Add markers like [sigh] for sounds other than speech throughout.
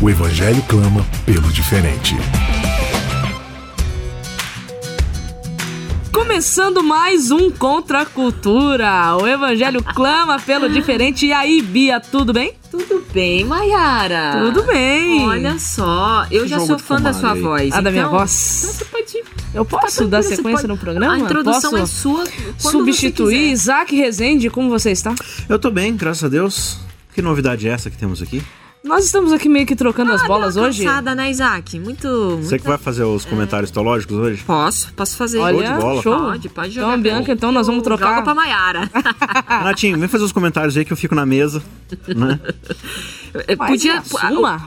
o Evangelho clama pelo diferente. Começando mais um Contra a Cultura. O Evangelho clama pelo [laughs] diferente. E aí, Bia, tudo bem? Tudo bem, Mayara? Tudo bem. Olha só, eu já sou fã da sua voz. Ah, da minha então- voz? Então você pode. Eu posso Tá dar sequência pode- no programa? A introdução Posso é sua. substituir. Isaac Rezende, como você está? Eu tô bem, graças a Deus. Que novidade é essa que temos aqui? Nós estamos aqui meio que trocando as Ah, bolas deu uma hoje. cansada, né, Isaac? Muito. Você que vai fazer os comentários teológicos hoje? Posso, posso fazer. Olha, de bola. show. Pode, pode jogar. Então, Bianca, então nós vamos trocar. Joga pra Mayara. Renatinho, [laughs] vem fazer os comentários aí que eu fico na mesa, né? Mas podia,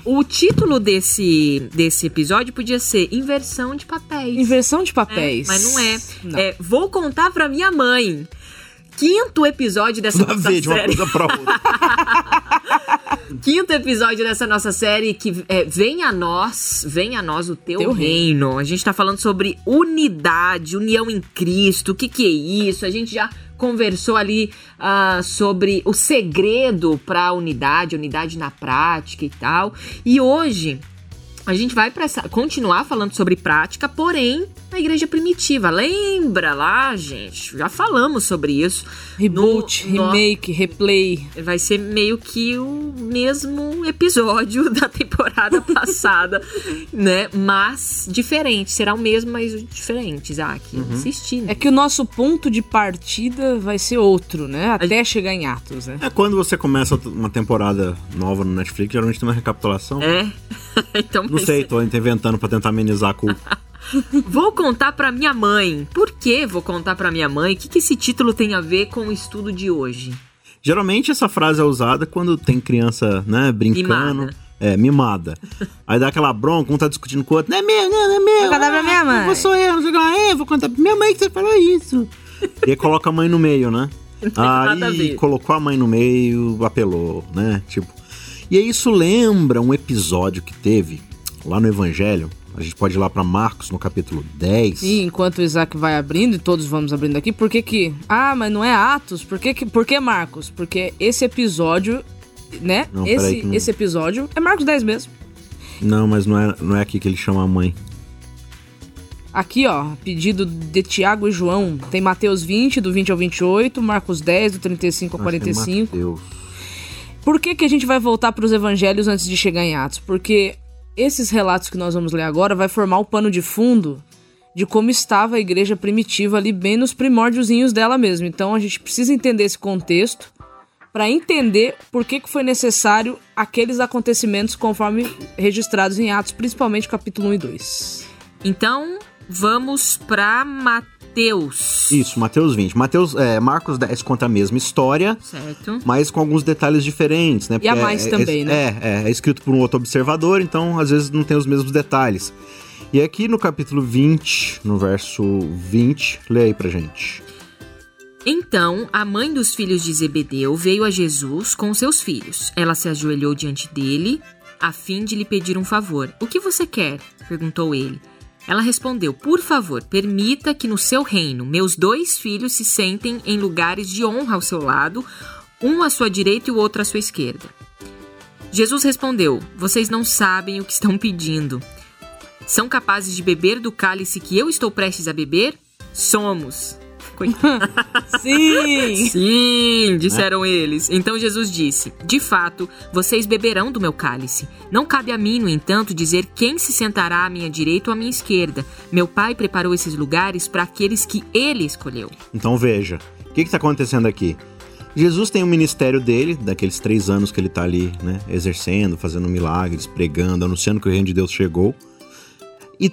o, o título desse, desse episódio podia ser Inversão de Papéis. Inversão de É, papéis. mas não é. Não. É, Vou contar pra minha mãe. Quinto episódio dessa nossa ver de uma série. coisa pra outra. [laughs] Quinto episódio dessa nossa série que é Vem a nós, vem a nós o teu, Teu reino. A gente tá falando sobre unidade, união em Cristo. O que que é isso? A gente já conversou ali ah, sobre o segredo pra unidade, unidade na prática e tal. E hoje a gente vai essa- continuar falando sobre prática, porém na igreja primitiva. Lembra lá, gente? Já falamos sobre isso. Reboot, No- no- remake, replay. Vai ser meio que o mesmo episódio [laughs] da temporada [laughs] passada, né? Mas diferente. Será o mesmo, mas diferente, Isaac. Insistir. né? É que o nosso ponto de partida vai ser outro, né? Até chegar em Atos, né? É quando você começa uma temporada nova no Netflix, geralmente tem uma recapitulação. É. [laughs] então, Não sei, tô inventando pra tentar amenizar a culpa. Vou contar pra minha mãe. Por que vou contar pra minha mãe? O que, que esse título tem a ver com o estudo de hoje? Geralmente essa frase é usada quando tem criança, né, brincando. Mimada. É, mimada. [laughs] Aí dá aquela bronca, um tá discutindo com o outro. Não é meu, não, não é meu. Vou contar pra minha mãe. Não sou eu, não sei o que. É, vou contar pra minha mãe que você falou isso. E aí coloca a mãe no meio, né? [laughs] nada a Aí ver. colocou a mãe no meio, apelou, né? Tipo. E aí isso lembra um episódio que teve lá no Evangelho. A gente pode ir lá pra Marcos, no capítulo 10. E enquanto o Isaac vai abrindo, e todos vamos abrindo aqui, por que que... Ah, mas não é Atos? Por que, que... por que Marcos? Porque esse episódio, né? Não, esse, não- esse episódio é Marcos 10 mesmo. Não, mas não é, não é aqui que ele chama a mãe. Aqui, ó, pedido de Tiago e João. Tem Mateus 20, do 20 ao 28, Marcos 10, do 35 ao Acho que é 45. Mateus. Por que, que a gente vai voltar para os evangelhos antes de chegar em Atos? Porque esses relatos que nós vamos ler agora vai formar o pano de fundo de como estava a igreja primitiva ali bem nos primórdiozinhos dela mesmo. Então a gente precisa entender esse contexto para entender por que, que foi necessário aqueles acontecimentos conforme registrados em Atos, principalmente capítulo 1 e 2. Então, vamos pra Mateus. Isso, Mateus 20. Mateus, é, Marcos 10 conta a mesma história, Certo? mas com alguns detalhes diferentes, né? E a Porque mais é, também, é, né? É, é, é escrito por um outro observador, então às vezes não tem os mesmos detalhes. E aqui no capítulo 20, no verso 20, lê aí pra gente. Então, a mãe dos filhos de Zebedeu veio a Jesus com seus filhos. Ela se ajoelhou diante dele, a fim de lhe pedir um favor. O que você quer? perguntou ele. Ela respondeu: Por favor, permita que no seu reino meus dois filhos se sentem em lugares de honra ao seu lado, um à sua direita e o outro à sua esquerda. Jesus respondeu: Vocês não sabem o que estão pedindo. São capazes de beber do cálice que eu estou prestes a beber? Somos. Coitado. [laughs] Sim! Sim, disseram eles. Então Jesus disse: De fato, vocês beberão do meu cálice. Não cabe a mim, no entanto, dizer quem se sentará à minha direita ou à minha esquerda. Meu pai preparou esses lugares para aqueles que ele escolheu. Então veja, o que está acontecendo aqui? Jesus tem o ministério dele, daqueles três anos que ele está ali, né, exercendo, fazendo milagres, pregando, anunciando que o reino de Deus chegou. E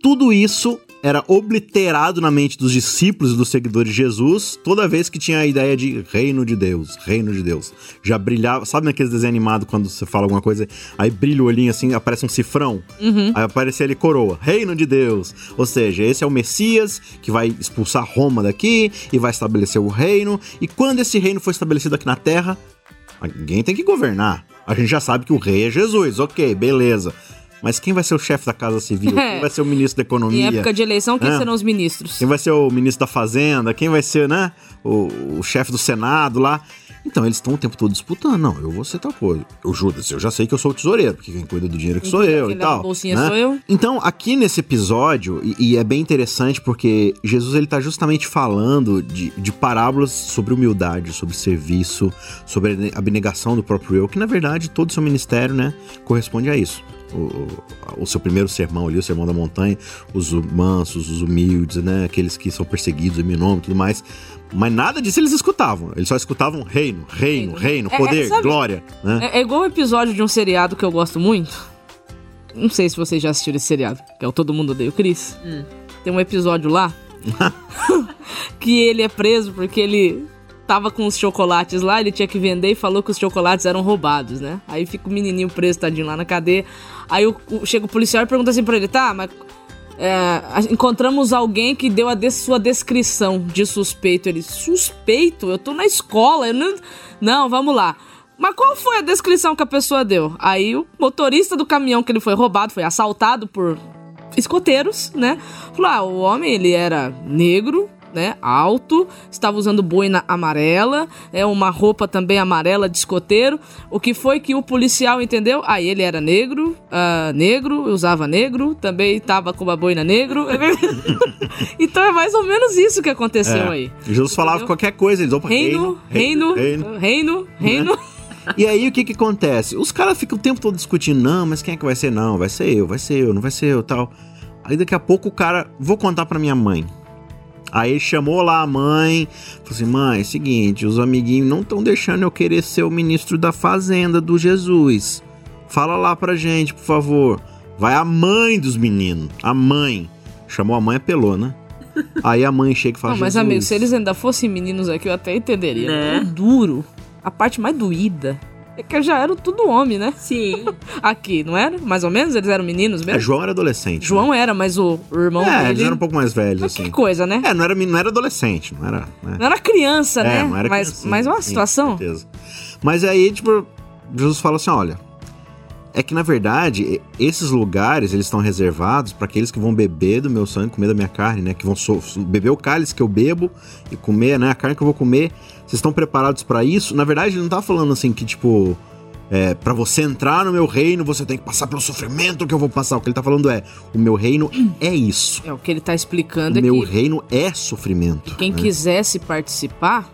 tudo isso era obliterado na mente dos discípulos e dos seguidores de Jesus toda vez que tinha a ideia de reino de Deus, reino de Deus. Já brilhava, sabe naqueles desenhos animados quando você fala alguma coisa, aí brilha o olhinho assim, aparece um cifrão, Uhum. aí aparece ali coroa, reino de Deus. Ou seja, esse é o Messias que vai expulsar Roma daqui e vai estabelecer o reino. E quando esse reino for estabelecido aqui na terra, alguém tem que governar. A gente já sabe que o rei é Jesus, ok, beleza. Mas quem vai ser o chefe da Casa Civil? Quem vai ser o ministro da [laughs] Em Economia? época de eleição, quem serão os ministros? Quem vai ser o ministro da Fazenda? Quem vai ser, né? O, o chefe do Senado lá. Então, eles estão o tempo todo disputando. Não, eu vou ser tal coisa. O Judas, eu já sei que eu sou o tesoureiro, porque quem cuida do dinheiro que sou eu e tal. bolsinha né? sou eu. Então, aqui nesse episódio, e, e é bem interessante porque Jesus ele tá justamente falando de, de parábolas sobre humildade, sobre serviço, sobre a abnegação do próprio eu, que na verdade todo o seu ministério, né, corresponde a isso. O, o- o seu primeiro sermão ali, o sermão da montanha, os mansos, os humildes, né, aqueles que são perseguidos em meu nome e tudo mais. Mas nada disso eles escutavam. Eles só escutavam reino, reino, Reino. reino, É, é, poder, sabe- glória, né? É, é igual um episódio de um seriado que eu gosto muito. Não sei se vocês já assistiram esse seriado, que é o Todo Mundo Odeia o Chris. Tem um episódio lá [laughs] que ele é preso porque ele tava com os chocolates lá, ele tinha que vender e falou que os chocolates eram roubados, né? Aí fica o menininho preso, tadinho, lá na cadeia. Aí o- o- chega o policial e pergunta assim pra ele, tá, mas é, encontramos alguém que deu a des- sua descrição de suspeito. Ele, suspeito? Eu tô na escola, eu não... Não, vamos lá. Mas qual foi a descrição que a pessoa deu? Aí o motorista do caminhão que ele foi roubado, foi assaltado por escoteiros, né? Falou, ah, o homem, ele era negro, né? Alto, estava usando boina amarela, é uma roupa também amarela de escoteiro. O que foi que o policial entendeu? Ah, ele era negro, ah, negro, usava negro, também estava com uma boina negro. [laughs] então é mais ou menos isso que aconteceu É. aí. Jesus falava qualquer coisa, eles vão pra Reino, reino, reino. reino, reino. [laughs] E aí o que que acontece? Os caras ficam o tempo todo discutindo, não, mas quem é que vai ser? Não, vai ser eu, vai ser eu, não vai ser eu, tal. Aí daqui a pouco o cara, vou contar pra minha mãe. Aí ele chamou lá a mãe, falou assim, mãe, é o seguinte, os amiguinhos não estão deixando eu querer ser o ministro da fazenda do Jesus. Fala lá pra gente, por favor. Vai a mãe dos meninos, a mãe. Chamou a mãe, apelou, né? [laughs] Aí a mãe chega e fala, Não, mas Jesus, amigo, se eles ainda fossem meninos aqui, eu até entenderia. Né? O duro, a parte mais doída, é que já eram tudo homem, né? Sim. [laughs] Aqui, não era? Mais ou menos? Eles eram meninos É, mesmo? João era adolescente. João era, mas o, o irmão É, dele... eles eram um pouco mais velhos, Mas assim. que coisa, né? É, não era, não era adolescente, não era. né? Não era criança, né? É, não era mas, criancinha, mas uma situação. Certeza. Mas aí, tipo, Jesus fala assim: olha. É que na verdade, esses lugares eles estão reservados para aqueles que vão beber do meu sangue, comer da minha carne, né? Que vão so- beber o cálice que eu bebo e comer, né? A carne que eu vou comer. Vocês estão preparados para isso? Na verdade, ele não tá falando assim que, tipo, é, para você entrar no meu reino, você tem que passar pelo sofrimento que eu vou passar. O que ele tá falando é: o meu reino é isso. É, o que ele tá explicando O é meu que reino é sofrimento. quem né? quisesse participar,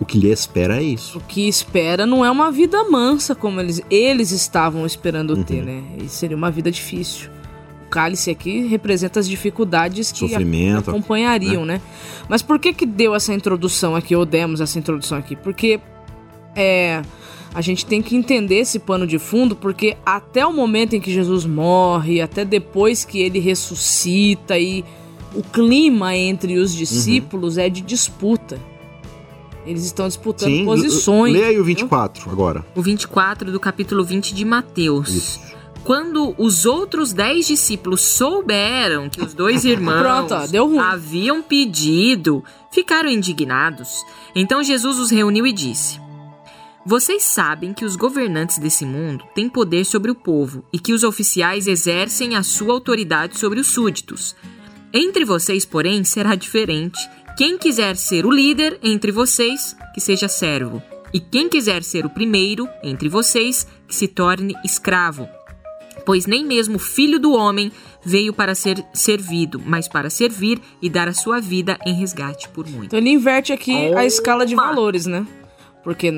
O que lhe espera é isso. o que espera não é uma vida mansa como eles, eles estavam esperando Uhum. ter, né? E seria uma vida difícil. O cálice aqui representa as dificuldades que Sofrimento, acompanhariam, né? Mas por que que deu essa introdução aqui, ou demos essa introdução aqui? Porque é, a gente tem que entender esse pano de fundo, porque até o momento em que Jesus morre, até depois que ele ressuscita e o clima entre Uhum. os discípulos é de disputa. Eles estão disputando Sim, posições. Lê aí o 24 agora. O 24 do capítulo 20 de Mateus. Isso. Quando os outros dez discípulos souberam que os dois [laughs] irmãos Pronto, haviam pedido, ficaram indignados. Então Jesus os reuniu e disse: Vocês sabem que os governantes desse mundo têm poder sobre o povo e que os oficiais exercem a sua autoridade sobre os súditos. Entre vocês, porém, será diferente. Quem quiser ser o líder entre vocês, que seja servo. E quem quiser ser o primeiro entre vocês, que se torne escravo. Pois nem mesmo o filho do homem veio para ser servido, mas para servir e dar a sua vida em resgate por muito. Então ele inverte aqui a escala de valores, né? Porque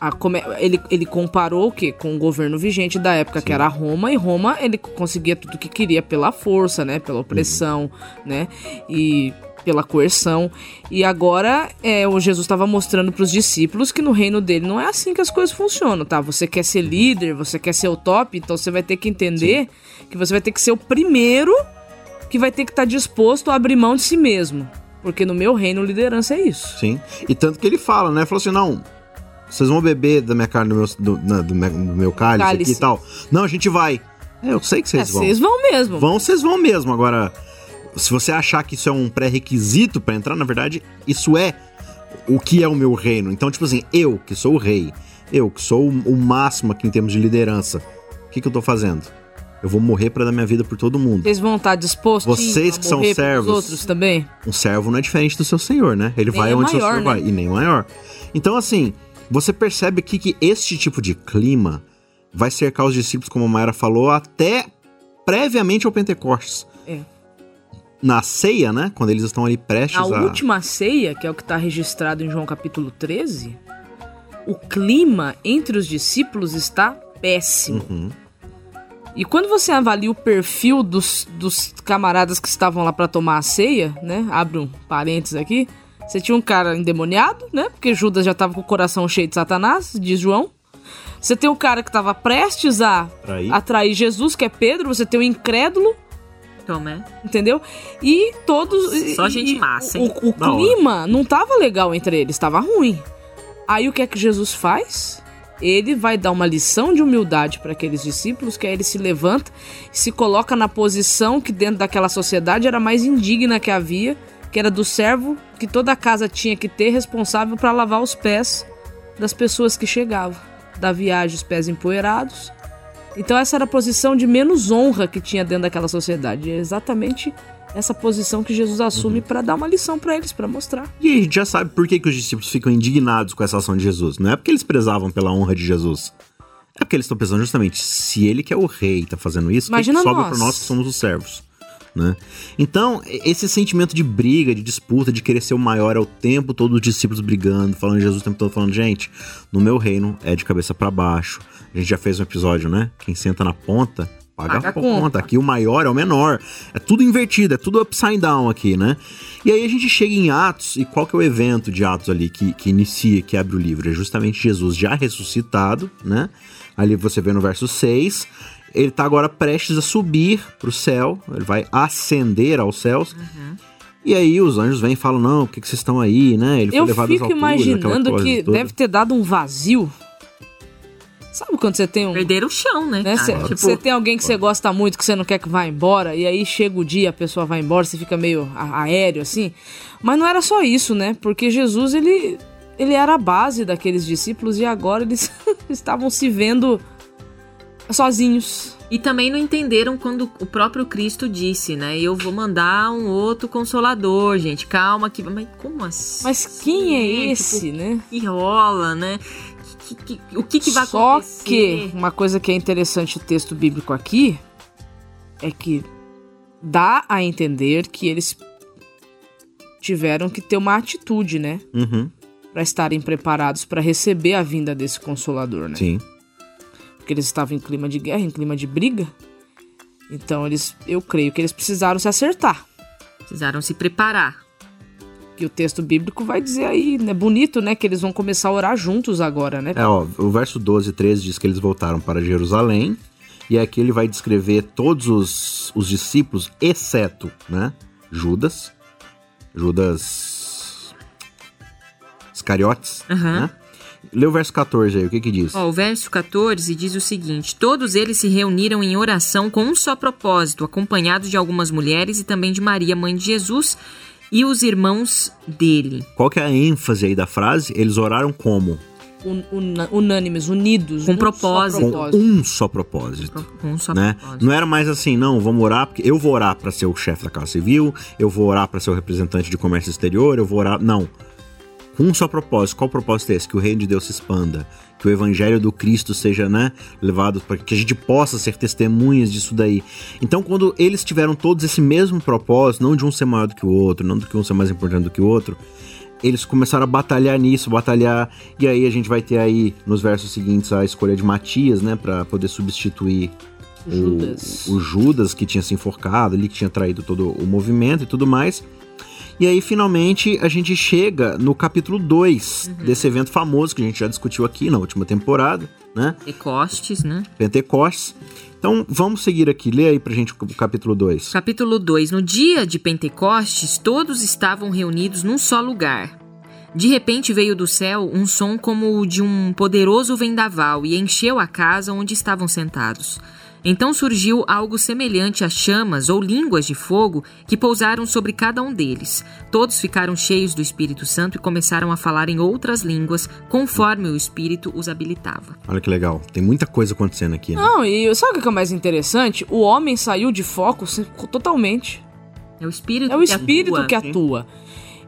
a ele, ele comparou o quê? Com o governo vigente da época, que era Roma, e Roma ele conseguia tudo o que queria pela força, né? Pela opressão, né? E pela coerção. E agora é, o Jesus estava mostrando para os discípulos que no reino dele não é assim que as coisas funcionam, tá? Você quer ser líder, você quer ser o top, então você vai ter que entender que você vai ter que ser o primeiro que vai ter que estar disposto a abrir mão de si mesmo. Porque no meu reino, liderança é isso. Sim. E tanto que ele fala, né? Falou assim: não, vocês vão beber da minha carne, do meu, do, do meu, do meu cálice, Cálice. aqui e tal. Não, a gente vai. É, eu sei que É, vocês vão. vocês vão mesmo. Vão, vocês vão mesmo. Agora, se você achar que isso é um pré-requisito pra entrar, na verdade, isso é o que é o meu reino. Então, tipo assim, eu que sou o rei, eu que sou o, máximo aqui em termos de liderança, o que, que eu tô fazendo? Eu vou morrer pra dar minha vida por todo mundo. Vocês vão estar dispostos Vocês a que são servos. outros também? Um servo não é diferente do seu senhor, né? Ele Nem vai é onde seu maior, senhor né? vai, e nem maior. Então, assim, você percebe aqui que este tipo de clima vai cercar os discípulos, como a Mayra falou, até previamente ao Pentecostes. Na ceia, né? Quando eles estão ali prestes A a. última ceia, que é o que está registrado em João capítulo 13, o clima entre os discípulos está péssimo. Uhum. E quando você avalia o perfil dos, dos camaradas que estavam lá para tomar a ceia, né? Abre um parênteses aqui. Você tinha um cara endemoniado, né? Porque Judas já tava com o coração cheio de Satanás, diz João. Você tem um cara que estava prestes a Trair. atrair Jesus, que é Pedro. Você tem o incrédulo, Tomé. entendeu? E todos. Só e- gente massa, hein? O, o clima não tava legal entre eles, tava ruim. Aí o que é que Jesus faz? Ele vai dar uma lição de humildade para aqueles discípulos, que aí ele se levanta e se coloca na posição que dentro daquela sociedade era mais indigna que havia, que era do servo que toda a casa tinha que ter responsável para lavar os pés das pessoas que chegavam, da viagem os pés empoeirados. Então essa era a posição de menos honra que tinha dentro daquela sociedade. É exatamente essa posição que Jesus assume para dar uma lição para eles, para mostrar. E a gente já sabe por que, que os discípulos ficam indignados com essa ação de Jesus. Não é porque eles prezavam pela honra de Jesus. É porque eles estão pensando justamente, se ele que é o rei tá fazendo isso, que que sobra nós. pra nós que somos os servos. Né? Então, esse sentimento de briga, de disputa, de querer ser o maior é o tempo todo os discípulos brigando, falando Jesus o tempo todo, falando, gente, no meu reino é de cabeça pra baixo. A gente já fez um episódio, né? Quem senta na ponta, paga, Paga a conta. conta. Aqui o maior é o menor. É tudo invertido, é tudo upside down aqui, né? E aí a gente chega em Atos, e qual que é o evento de Atos ali que, que inicia, que abre o livro? É justamente Jesus já ressuscitado, né? Ali você vê no verso 6. Ele tá agora prestes a subir pro céu, ele vai ascender aos céus. E aí os anjos vêm e falam: Não, por que, que vocês estão aí, né? Ele foi Eu levado fico alturas, imaginando que toda. deve ter dado um vazio. Sabe quando você tem um. Perderam o chão, né? Né? Você Tipo, você tem alguém que você gosta muito, que você não quer que vá embora, e aí chega o dia, a pessoa vai embora, você fica meio aéreo assim. Mas não era só isso, né? Porque Jesus, ele, ele era a base daqueles discípulos e agora eles [laughs] estavam se vendo sozinhos. E também não entenderam quando o próprio Cristo disse, né? Eu vou mandar um outro consolador, gente. Calma que. Mas como assim? Mas quem é Tipo, esse, né? que rola, né? Que- que- o que, que vai Só acontecer? que uma coisa que é interessante o texto bíblico aqui é que dá a entender que eles tiveram que ter uma atitude, né? Uhum, Pra estarem preparados pra receber a vinda desse consolador, né? sim. Porque eles estavam em clima de guerra, em clima de briga. Então eles, eu creio que eles precisaram se acertar. Precisaram se preparar. Que o texto bíblico vai dizer aí, né? Bonito, né? Que eles vão começar a orar juntos agora, né? É, ó, o verso 12 e 13 diz que eles voltaram para Jerusalém. E aqui ele vai descrever todos os, os discípulos, exceto, né? Judas. Judas. Iscariotes, Aham. né? Lê o verso 14 aí, o que que diz? Ó, o verso 14 diz o seguinte: Todos eles se reuniram em oração com um só propósito, acompanhados de algumas mulheres e também de Maria, mãe de Jesus, e os irmãos dele. Qual que é a ênfase aí da frase? Eles oraram como? Un- unânimes, unidos. Com só propósito. Com um só propósito. Com um só né? propósito. Não era mais assim, não, vamos orar, porque eu vou orar para ser o chefe da Casa Civil, eu vou orar para ser o representante de comércio exterior, eu vou orar. Não. Com um só propósito. Qual o propósito é esse? Que o reino de Deus se expanda, que o evangelho do Cristo seja, né, levado para que a gente possa ser testemunhas disso daí. Então, quando eles tiveram todos esse mesmo propósito, não de um ser maior do que o outro, não do que um ser mais importante do que o outro, eles começaram a batalhar nisso, batalhar, e aí a gente vai ter aí nos versos seguintes a escolha de Matias, né, para poder substituir o- Judas. O, Judas que tinha se enforcado ali, que tinha traído todo o movimento e tudo mais. E aí, finalmente, a gente chega no capítulo 2 desse evento famoso que a gente já discutiu aqui na última temporada, né? Pentecostes, né? Pentecostes. Então vamos seguir aqui, lê aí pra gente o capítulo 2. Capítulo 2. No dia de Pentecostes, todos estavam reunidos num só lugar. De repente veio do céu um som como o de um poderoso vendaval e encheu a casa onde estavam sentados. Então surgiu algo semelhante a chamas ou línguas de fogo que pousaram sobre cada um deles. Todos ficaram cheios do Espírito Santo e começaram a falar em outras línguas, conforme o Espírito os habilitava. Olha que legal, tem muita coisa acontecendo aqui. Né? Não, e sabe o que é mais interessante? O homem saiu de foco totalmente. É o Espírito É o Espírito que atua. Que atua.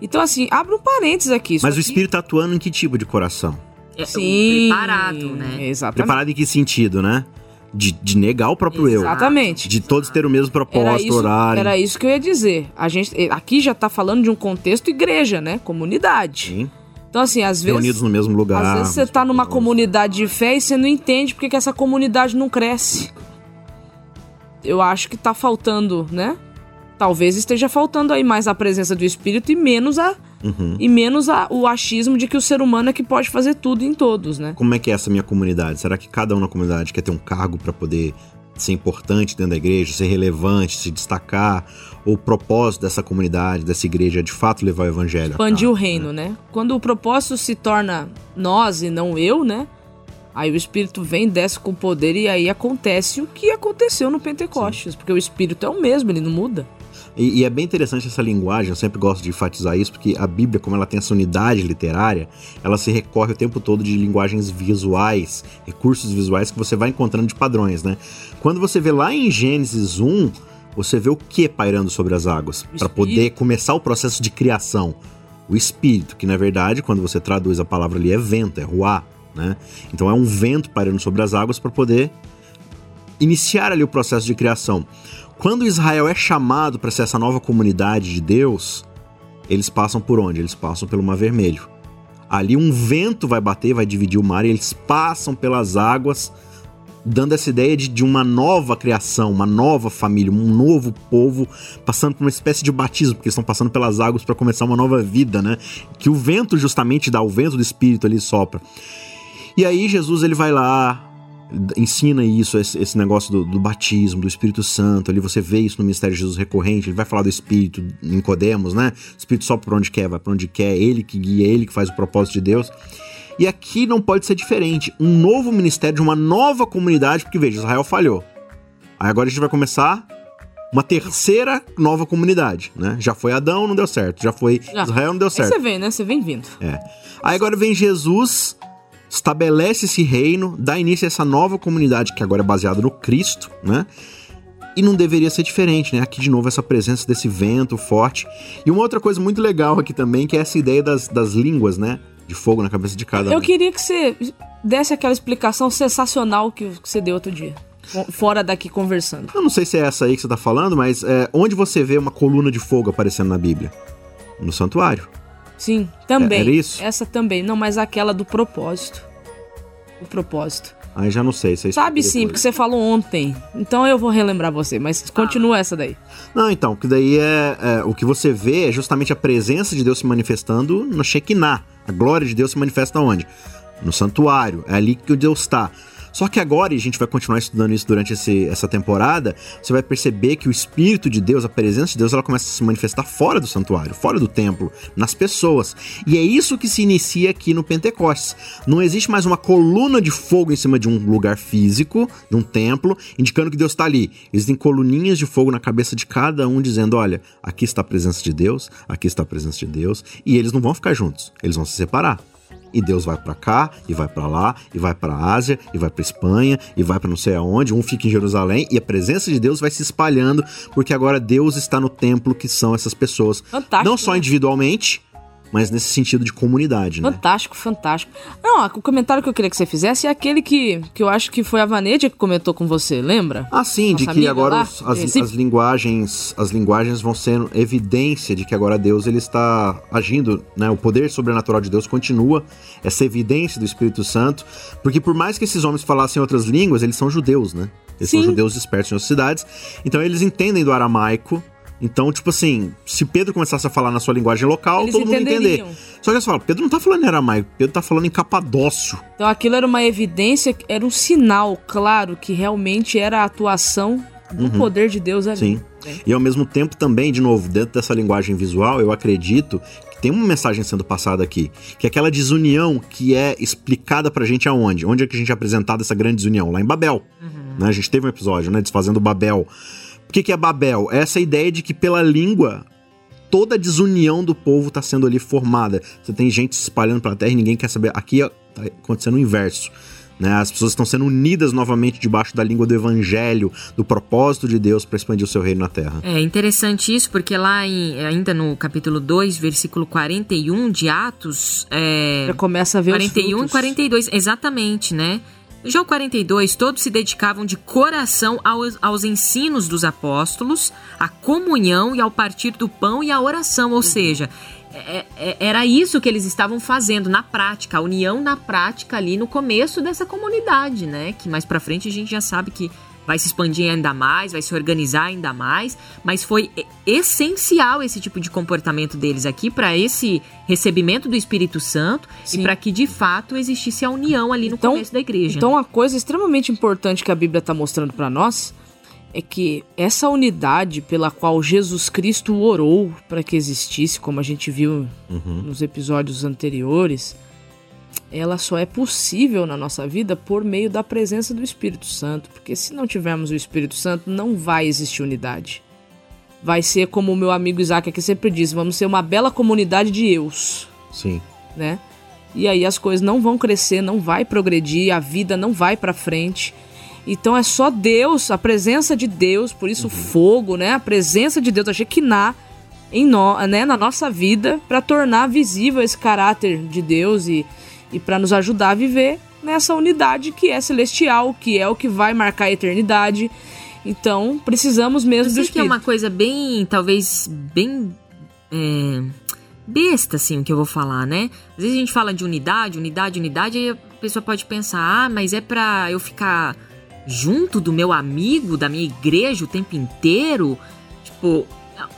Então, assim, abre um parênteses aqui. Mas aqui... o Espírito atuando em que tipo de coração? É, Sim, preparado, né? Exatamente. Preparado em que sentido, né? De, de, negar o próprio Exatamente. eu. Exatamente. De todos ter o mesmo propósito, era horário. Era isso que eu ia dizer. A gente aqui já tá falando de um contexto igreja, né? Comunidade. Sim. Então, assim, às vezes. Reunidos no mesmo lugar. Às vezes você tá numa comunidade de fé e você não entende porque que essa comunidade não cresce. Eu acho que tá faltando, né? Talvez esteja faltando aí mais a presença do Espírito e menos a. Uhum. E menos a, o achismo de que o ser humano é que pode fazer tudo em todos, né? Como é que é essa minha comunidade? Será que cada um na comunidade quer ter um cargo para poder ser importante dentro da igreja, ser relevante, se destacar? O propósito dessa comunidade, dessa igreja é de fato levar o evangelho? Expandir o reino, né? né? Quando o propósito se torna nós e não eu, né? Aí o Espírito vem, desce com poder e aí acontece o que aconteceu no Pentecostes, Sim. porque o Espírito é o mesmo, ele não muda. E, e, é bem interessante essa linguagem, eu sempre gosto de enfatizar isso, porque a Bíblia, como ela tem essa unidade literária, ela se recorre o tempo todo de linguagens visuais, recursos visuais que você vai encontrando de padrões, né? Quando você vê lá em Gênesis 1, você vê o que pairando sobre as águas? Para poder começar o processo de criação. O espírito, que na verdade, quando você traduz a palavra ali, é vento, é ruá, né? Então é um vento pairando sobre as águas para poder iniciar ali o processo de criação. Quando Israel é chamado para ser essa nova comunidade de Deus, eles passam por onde? Eles passam pelo Mar Vermelho. Ali um vento vai bater, vai dividir o mar e eles passam pelas águas, dando essa ideia de, de uma nova criação, uma nova família, um novo povo, passando por uma espécie de batismo, porque estão passando pelas águas para começar uma nova vida, né? Que o vento justamente dá, o vento do Espírito ali sopra. E aí Jesus ele vai lá, ensina isso, esse, negócio do, do, batismo, do Espírito Santo. Ali você vê isso no ministério de Jesus recorrente. Ele vai falar do Espírito em Nicodemos, né? O Espírito só por onde quer, vai por onde quer. Ele que guia, ele que faz o propósito de Deus. E aqui não pode ser diferente. Um novo ministério de uma nova comunidade, porque veja, Israel falhou. Aí agora a gente vai começar uma terceira nova comunidade, né? Já foi Adão, não deu certo. Já foi Já. Israel, não deu certo. Aí você vem, né? Você vem vindo. É. Aí agora vem Jesus estabelece esse reino, dá início a essa nova comunidade que agora é baseada no Cristo, né? E não deveria ser diferente, né? Aqui de novo essa presença desse vento forte. E uma outra coisa muito legal aqui também, que é essa ideia das, das línguas, né? De fogo na cabeça de cada um. Eu queria que você desse aquela explicação sensacional que você deu outro dia. Fora daqui conversando. Eu não sei se é essa aí que você tá falando, mas é, onde você vê uma coluna de fogo aparecendo na Bíblia? No santuário. Sim, também. É, era isso? Essa também. Não, mas aquela do propósito. O propósito. Aí já não sei. Você Sabe sim, porque você falou ontem. Então eu vou relembrar você, mas continua essa daí. Não, então, que daí é, é, O que você vê é justamente a presença de Deus se manifestando no Shekinah. A glória de Deus se manifesta onde? No santuário. É ali que o Deus está. Só que agora, e a gente vai continuar estudando isso durante esse, essa temporada, você vai perceber que o Espírito de Deus, a presença de Deus, ela começa a se manifestar fora do santuário, fora do templo, nas pessoas. E é isso que se inicia aqui no Pentecostes. Não existe mais uma coluna de fogo em cima de um lugar físico, de um templo, indicando que Deus está ali. Existem coluninhas de fogo na cabeça de cada um, dizendo: olha, aqui está a presença de Deus, aqui está a presença de Deus, e eles não vão ficar juntos, eles vão se separar. E Deus vai para cá, e vai para lá, e vai para Ásia, e vai para Espanha, e vai para não sei aonde. Um fica em Jerusalém e a presença de Deus vai se espalhando, porque agora Deus está no templo que são essas pessoas. Fantástico, não só né? Mas nesse sentido de comunidade, né? Fantástico, fantástico. Não, o comentário que eu queria que você fizesse é aquele que, que eu acho que foi a Vanedia que comentou com você, lembra? Ah, sim, Nossa de que agora os, as, as, linguagens as linguagens vão sendo evidência de que agora Deus ele está agindo, né? O poder sobrenatural de Deus continua, essa evidência do Espírito Santo, porque por mais que esses homens falassem outras línguas, eles são judeus, né? Eles sim. são judeus dispersos em outras cidades, então eles entendem do aramaico, Então, tipo assim, se Pedro começasse a falar na sua linguagem local, Eles todo mundo ia entender. entenderiam. Só que você fala, Pedro não tá falando em aramaico, Pedro tá falando em capadócio. Então aquilo era uma evidência, era um sinal claro que realmente era a atuação do poder de Deus ali. Sim. E ao mesmo tempo também, de novo, dentro dessa linguagem visual, eu acredito que tem uma mensagem sendo passada aqui, que é aquela desunião que é explicada pra gente aonde? Onde é que a gente é apresentado essa grande desunião? Lá em Babel. Né? A gente teve um episódio, né, desfazendo Babel. O que, que é Babel? É essa ideia de que pela língua toda a desunião do povo está sendo ali formada. Você tem gente se espalhando pela terra e ninguém quer saber. Aqui está acontecendo o inverso. Né? As pessoas estão sendo unidas novamente debaixo da língua do evangelho, do propósito de Deus para expandir o seu reino na terra. É interessante isso, porque lá em- ainda no capítulo 2, versículo 41 de Atos, é, Já começa a ver 41 os e frutos. 42, exatamente, né? Já o 42, todos se dedicavam de coração aos, aos ensinos dos apóstolos, à comunhão e ao partir do pão e à oração, ou seja, é- é- era isso que eles estavam fazendo na prática, a união na prática ali no começo dessa comunidade, né? Que mais pra frente a gente já sabe que vai se expandir ainda mais, vai se organizar ainda mais, mas foi essencial esse tipo de comportamento deles aqui para esse recebimento do Espírito Santo Sim. e para que de fato existisse a união ali no Então- começo da igreja. Então, uma coisa extremamente importante que a Bíblia está mostrando para nós é que essa unidade pela qual Jesus Cristo orou para que existisse, como a gente viu nos episódios anteriores, ela só é possível na nossa vida por meio da presença do Espírito Santo, porque se não tivermos o Espírito Santo, não vai existir unidade. Vai ser como o meu amigo Isaac aqui sempre diz, vamos ser uma bela comunidade de eus Sim. né? E aí as coisas não vão crescer, não vai progredir, a vida não vai pra frente. Então é só Deus, a presença de Deus, por isso o fogo, né? A presença de Deus, a Shekinah em no, né, na nossa vida para tornar visível esse caráter de Deus e, e para nos ajudar a viver nessa unidade que é celestial, que é o que vai marcar a eternidade. Então, precisamos mesmo do sei que é uma coisa bem, talvez, bem é, besta, assim, o que eu vou falar, né? Às vezes a gente fala de unidade, unidade, unidade, aí a pessoa pode pensar, ah, mas é pra eu ficar junto do meu amigo, da minha igreja o tempo inteiro? Tipo,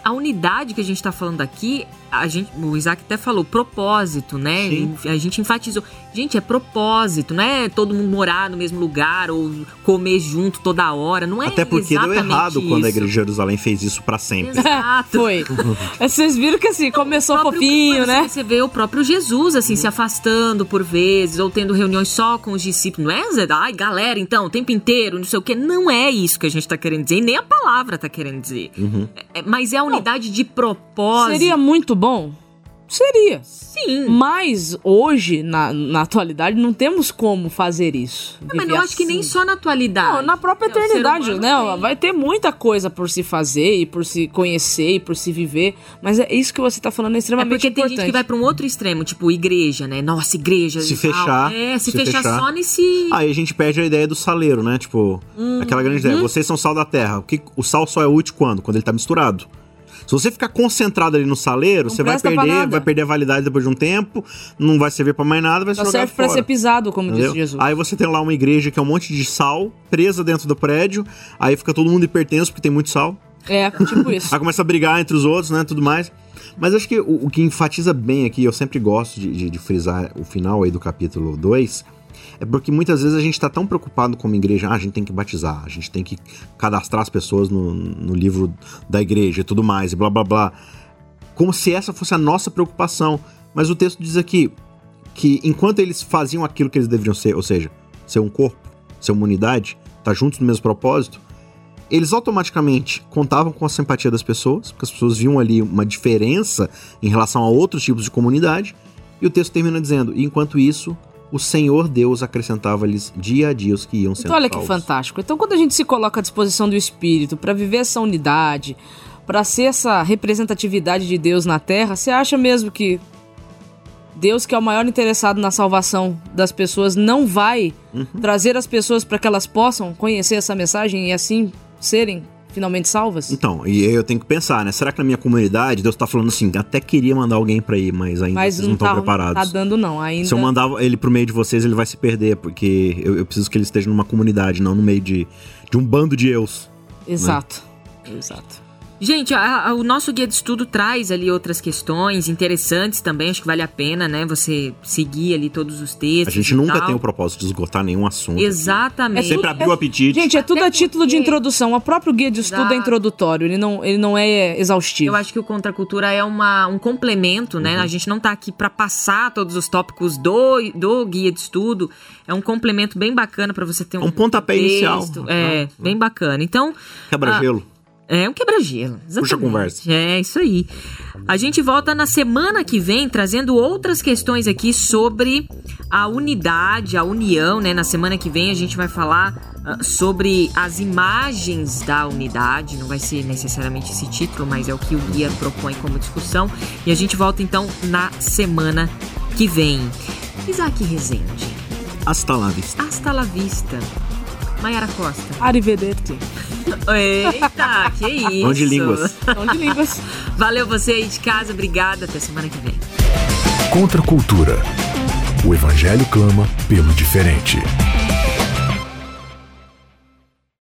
a- unidade que a gente tá falando aqui, a gente, o Isaac até falou, propósito, né? Sim. A gente enfatizou. Gente, é propósito, não é todo mundo morar no mesmo lugar ou comer junto toda hora, não é Até porque deu errado quando a isso. igreja de Jerusalém fez isso para sempre. Exato. Foi. [laughs] Vocês viram que assim, começou próprio- fofinho, né? Você vê o próprio Jesus, assim, se afastando por vezes, ou tendo reuniões só com os discípulos. Não é, Zé? Ai, galera, então, o tempo inteiro, não sei o quê. Não é isso que a gente tá querendo dizer, e nem a palavra tá querendo dizer. É- é- mas é a unidade de propósito. Seria muito bom? Seria. Sim. Mas hoje, na, na atualidade, não temos como fazer isso. Não, mas eu acho que nem assim. só na atualidade. Não, na própria É, o ser eternidade, né? tem. Vai ter muita coisa por se fazer e por se conhecer e por se viver. Mas é isso que você tá falando é É extremamente porque tem importante. gente que vai pra um outro extremo, tipo igreja, né? Nossa, igreja. Se fechar, É, se, se fechar, fechar. só nesse. Aí a gente perde a ideia do saleiro, né? Tipo, aquela grande ideia. Vocês são sal da terra. O, que, o sal só é útil quando? Quando ele tá misturado. Se você ficar concentrado ali no saleiro, Não você vai perder, vai perder a validade depois de um tempo, não vai servir pra mais nada, vai Só ser jogado serve pra fora. ser pisado, como Entendeu? disse Jesus. Aí você tem lá uma igreja que é um monte de sal presa dentro do prédio, aí fica todo mundo hipertenso porque tem muito sal. É, tipo isso. Aí começa a brigar entre os outros, né? Tudo mais. Mas acho que o, o que enfatiza bem aqui, eu sempre gosto de, de- de frisar o final aí do capítulo 2, é porque muitas vezes a gente tá tão preocupado como igreja, ah, a gente tem que batizar, a gente tem que cadastrar as pessoas no, no livro da igreja e tudo mais, e blá blá blá. Como se essa fosse a nossa preocupação. Mas o texto diz aqui que enquanto eles faziam aquilo que eles deveriam ser, ou seja, ser um corpo, ser uma unidade, estar juntos no mesmo propósito, eles automaticamente contavam com a simpatia das pessoas, porque as pessoas viam ali uma diferença em relação a outros tipos de comunidade, e o texto termina dizendo: "E enquanto isso, o Senhor Deus acrescentava-lhes dia a dia os que iam sendo Então, olha que salvos." fantástico. Então, quando a gente se coloca à disposição do Espírito para viver essa unidade, para ser essa representatividade de Deus na Terra, você acha mesmo que Deus, que é o maior interessado na salvação das pessoas, não vai Uhum. trazer as pessoas para que elas possam conhecer essa mensagem e assim serem finalmente salvas? Então, e aí eu tenho que pensar, né? Será que na minha comunidade Deus tá falando assim, até queria mandar alguém pra ir, mas ainda Mas vocês não estão tá, preparados. tá dando, não. Ainda. Se eu mandar ele pro meio de vocês, ele vai se perder, porque eu, eu preciso que ele esteja numa comunidade, não no meio de, de um bando de eus. Exato. Exato. Gente, a, a, o nosso guia de estudo traz ali outras questões interessantes também. Acho que vale a pena, né? Você seguir ali todos os textos. A gente nunca tal. tem o propósito de esgotar nenhum assunto. Exatamente. É sempre abrir o apetite. Gente, é tudo Até a título porque... de introdução. O próprio guia de estudo Exato. é introdutório. Ele não, ele não é exaustivo. Eu acho que o Contra a Cultura é uma, um complemento, né? Uhum. A gente não tá aqui para passar todos os tópicos do, do guia de estudo. É um complemento bem bacana para você ter um, um pontapé texto. inicial. É, uhum. bem bacana. Então. Quebra-gelo. É um quebra-gelo. Puxa a conversa. É, isso aí. A gente volta na semana que vem trazendo outras questões aqui sobre a unidade, a união, né? Na semana que vem a gente vai falar uh, sobre as imagens da unidade. Não vai ser necessariamente esse título, mas é o que o guia propõe como discussão. E a gente volta então na semana que vem. Isaac Rezende. Hasta la vista. Hasta la vista. Mayara Costa. Arrivederci. [laughs] Eita, que isso. Onde línguas. Onde línguas. Valeu você aí de casa, obrigada. Até semana que vem. Contra a cultura. O Evangelho clama pelo diferente.